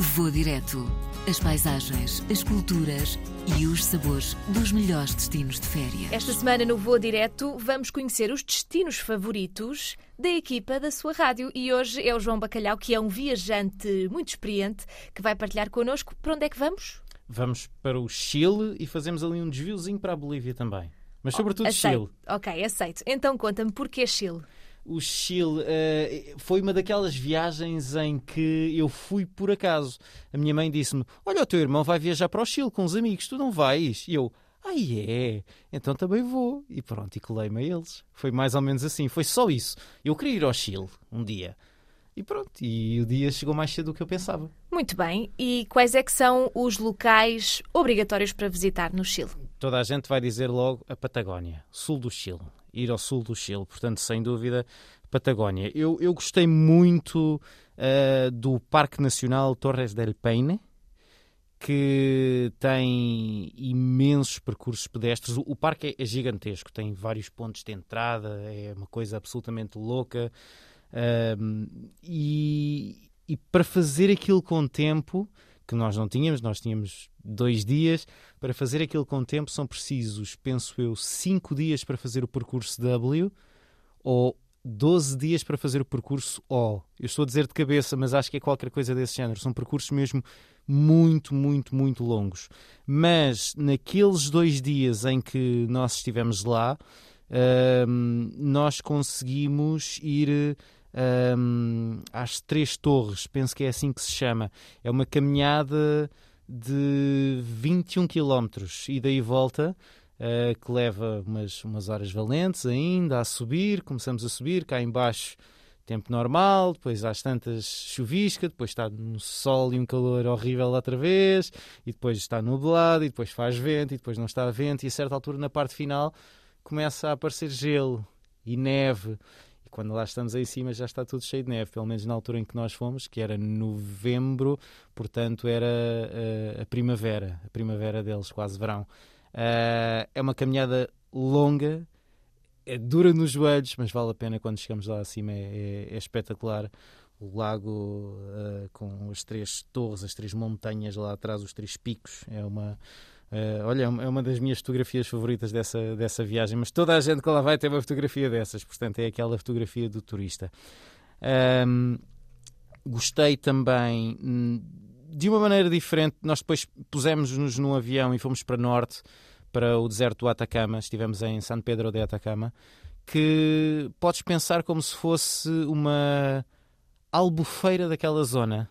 Vou direto. As paisagens, as culturas e os sabores dos melhores destinos de férias. Esta semana no Voo Direto vamos conhecer os destinos favoritos da equipa da sua rádio. E hoje é o João Bacalhau, que é um viajante muito experiente, que vai partilhar connosco. Para onde é que vamos? Vamos para o Chile e fazemos ali um desviozinho para a Bolívia também. Mas sobretudo aceito. Chile. Ok, aceito. Então conta-me porquê Chile. O Chile uh, foi uma daquelas viagens em que eu fui por acaso. A minha mãe disse-me: Olha, o teu irmão vai viajar para o Chile com os amigos, tu não vais? E eu, ah, é? Então também vou. E pronto, e colei-me a eles. Foi mais ou menos assim, foi só isso. Eu queria ir ao Chile um dia. E pronto, e o dia chegou mais cedo do que eu pensava. Muito bem. E quais é que são os locais obrigatórios para visitar no Chile? Toda a gente vai dizer logo a Patagónia, sul do Chile ir ao sul do Chile. Portanto, sem dúvida, Patagónia. Eu, eu gostei muito uh, do Parque Nacional Torres del Paine, que tem imensos percursos pedestres. O, o parque é, é, gigantesco, tem vários pontos de entrada, é uma coisa absolutamente louca. Uh, e, e para fazer aquilo com tempo, que nós não tínhamos, nós tínhamos dois dias. Para fazer aquilo com tempo são precisos, penso eu, cinco dias para fazer o percurso W ou 12 dias para fazer o percurso O. Eu estou a dizer de cabeça, mas acho que é qualquer coisa desse género. São percursos mesmo muito, muito, muito longos. Mas naqueles dois dias em que nós estivemos lá, hum, nós conseguimos ir um, às Três Torres, penso que é assim que se chama. É uma caminhada de 21 km, e volta, uh, que leva umas, umas horas valentes ainda a subir. Começamos a subir, cá embaixo tempo normal, depois às tantas chuvisca, depois está no sol e um calor horrível outra vez, e depois está nublado, e depois faz vento, e depois não está vento, e a certa altura, na parte final, começa a aparecer gelo e neve e quando lá estamos aí em cima já está tudo cheio de neve, pelo menos na altura em que nós fomos, que era novembro, portanto era uh, a primavera, a primavera deles, quase verão. Uh, é uma caminhada longa, é dura nos joelhos, mas vale a pena quando chegamos lá acima, é, é, é espetacular. O lago uh, com as três torres, as três montanhas lá atrás, os três picos, é uma Uh, olha, é, é uma das minhas fotografias favoritas dessa, dessa viagem, mas toda a gente que lá vai tem uma fotografia dessas, portanto é aquela fotografia do turista. Um, gostei também hum, de uma maneira diferente. Nós depois pusemos-nos num avião e fomos para norte, para o deserto do Atacama. Estivemos em San Pedro de Atacama, que podes pensar como se fosse uma albufeira daquela zona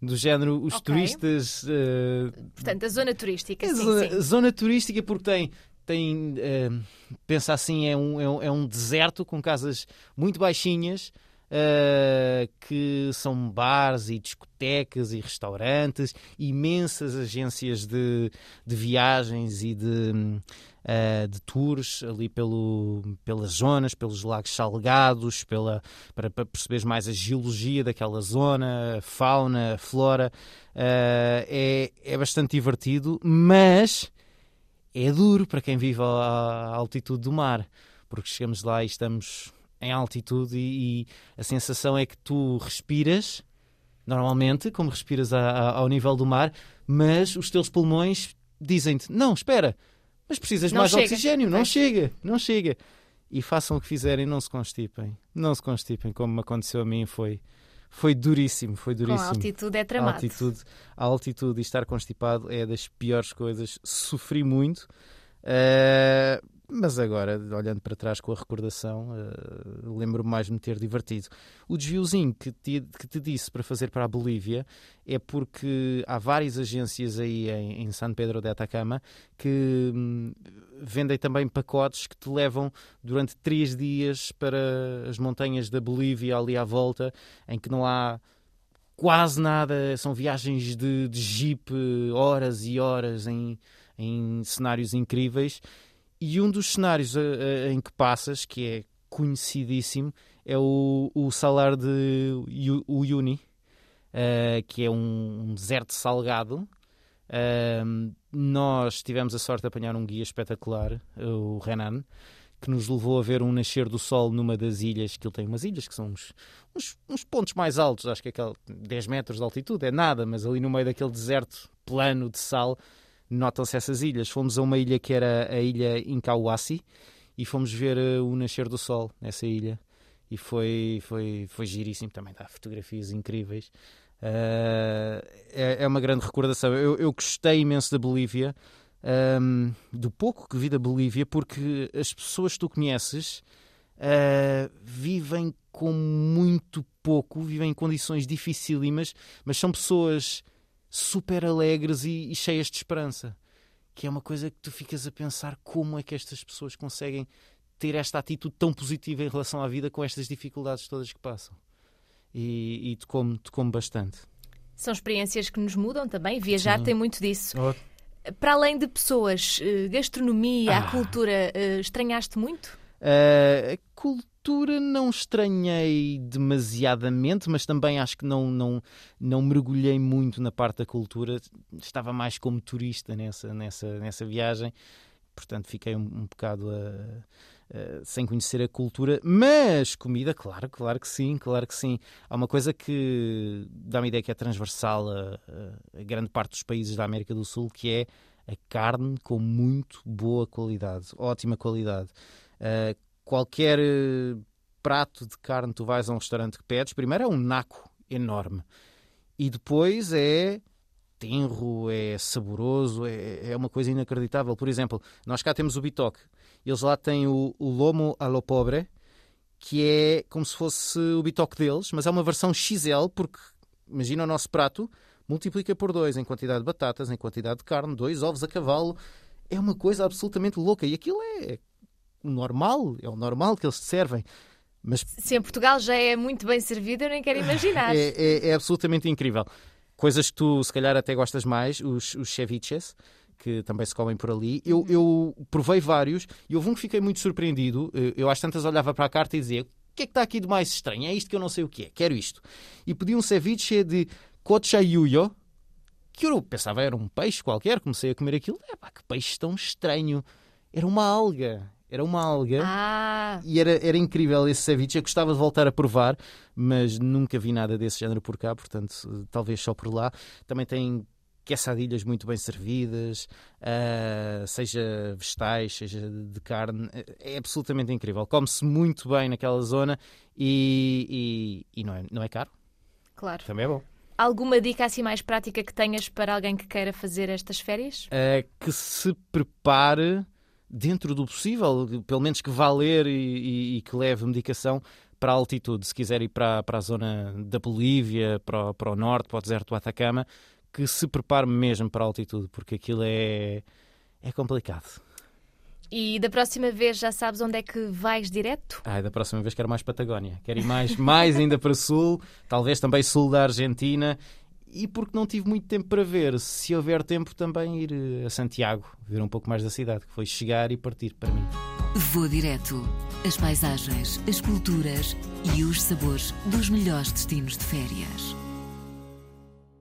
do género os okay. turistas. Uh, Portanto, a zona turística. A sim, zona, sim. zona turística, porque tem. tem uh, pensa assim, é um, é um, é um deserto com casas muito baixinhas. Uh, que são bares e discotecas e restaurantes, imensas agências de, de viagens e de, uh, de tours ali pelo, pelas zonas, pelos lagos salgados, pela, para, para perceberes mais a geologia daquela zona, fauna, flora. Uh, é, é bastante divertido, mas é duro para quem vive à, altitude do mar, porque chegamos lá e estamos em altitude e, e a sensação é que tu respiras normalmente, como respiras a, a, ao nível do mar, mas os teus pulmões dizem-te: não, espera, mas precisas de mais chega. oxigênio, não é. chega, não chega. E façam o que fizerem, não se constipem. Não se constipem, como me aconteceu a mim, foi, foi duríssimo, foi duríssimo. Com a altitude é tramado. A altitude, a altitude e estar constipado é das piores coisas. Sofri muito. Uh, mas agora, olhando para trás com a recordação, uh, lembro-me mais de me ter divertido. O desviozinho que te, que te disse para fazer para a Bolívia é porque há várias agências aí em, em San Pedro de Atacama que hum, vendem também pacotes que te levam durante três dias para as montanhas da Bolívia ali à volta, em que não há quase nada, são viagens de, de jeep, horas e horas em, em cenários incríveis e um dos cenários uh, uh, em que passas, que é conhecidíssimo, é o, o salar de Uyuni, uh, que é um, um deserto salgado. nós tivemos a sorte de apanhar um guia espetacular, o Renan, que nos levou a ver um nascer do sol numa das ilhas, que ele tem umas ilhas que são uns, uns, uns pontos mais altos, acho que é aquele 10 metros de altitude, é nada, mas ali no meio daquele deserto plano de sal, notam-se essas ilhas. Fomos a uma ilha que era a ilha Incauassi e fomos ver uh, o nascer do sol nessa ilha. E foi, foi, foi giríssimo também, dá fotografias incríveis. Uh, é, é, uma grande recordação. Eu, eu gostei imenso da Bolívia, um, do pouco que vi da Bolívia, porque as pessoas que tu conheces uh, vivem com muito pouco, vivem em condições dificílimas, mas são pessoas super alegres e, e cheias de esperança. Que é uma coisa que tu ficas a pensar como é que estas pessoas conseguem ter esta atitude tão positiva em relação à vida com estas dificuldades todas que passam. E, e tocou-me tocou bastante. São experiências que nos mudam também. Viajar Sim. tem muito disso. Oh. Para além de pessoas, eh, gastronomia, ah. a cultura, eh, estranhaste muito? Uh, a cultura não estranhei demasiadamente, mas também acho que não, não, não mergulhei muito na parte da cultura. Estava mais como turista nessa, nessa, nessa viagem, portanto fiquei um, um bocado a sem conhecer a cultura, mas comida, claro, claro que sim, claro que sim. Há uma coisa que dá uma ideia que é transversal a, a, grande parte dos países da América do Sul, que é a carne com muito boa qualidade, ótima qualidade. Uh, qualquer eh, prato de carne tu vais a um restaurante que pedes, primeiro é um naco enorme e depois é tenro, é saboroso, é, é uma coisa inacreditável. Por exemplo, nós cá temos o bitoque, eles lá têm o, o lomo a lo pobre, que é como se fosse o bitoque deles, mas é uma versão XL, porque imagina o nosso prato, multiplica por dois em quantidade de batatas, em quantidade de carne, dois ovos a cavalo. É uma coisa absolutamente louca. E aquilo é normal, é o normal que eles te servem. Mas... Se em Portugal já é muito bem servido, eu nem quero imaginar. É, é, é, absolutamente incrível. Coisas que tu, se calhar, até gostas mais, os, os ceviches, que também se comem por ali. Eu, eu provei vários e houve um que fiquei muito surpreendido. Eu, às tantas, olhava para a carta e dizia: O que é que está aqui de mais estranho? É isto que eu não sei o que é, quero isto. E pedi um ceviche de cochayuyo, que eu pensava era um peixe qualquer. Comecei a comer aquilo. É pá, que peixe tão estranho. Era uma alga. Era uma alga ah. e era, era incrível esse ceviche. Eu gostava de voltar a provar, mas nunca vi nada desse género por cá, portanto, talvez só por lá. Também tem quesadilhas muito bem servidas, uh, seja vegetais, seja de carne. É absolutamente incrível. Come-se muito bem naquela zona e, e, e, não, é, não é caro. Claro. Também é bom. Alguma dica assim mais prática que tenhas para alguém que queira fazer estas férias? Uh, que se prepare dentro do possível, pelo menos que vá ler e, e, e, que leve medicação para a altitude. Se quiser ir para, para a zona da Bolívia, para, para o norte, para o deserto do Atacama, que se prepare mesmo para a altitude, porque aquilo é, é complicado. E da próxima vez já sabes onde é que vais direto? Ah, da próxima vez quero mais Patagónia. Quero ir mais, mais ainda para sul, talvez também sul da Argentina e porque não tive muito tempo para ver, se houver tempo também ir eh, a Santiago, ver um pouco mais da cidade, que foi chegar e partir para mim. Vou direto. As paisagens, as culturas e os sabores dos melhores destinos de férias.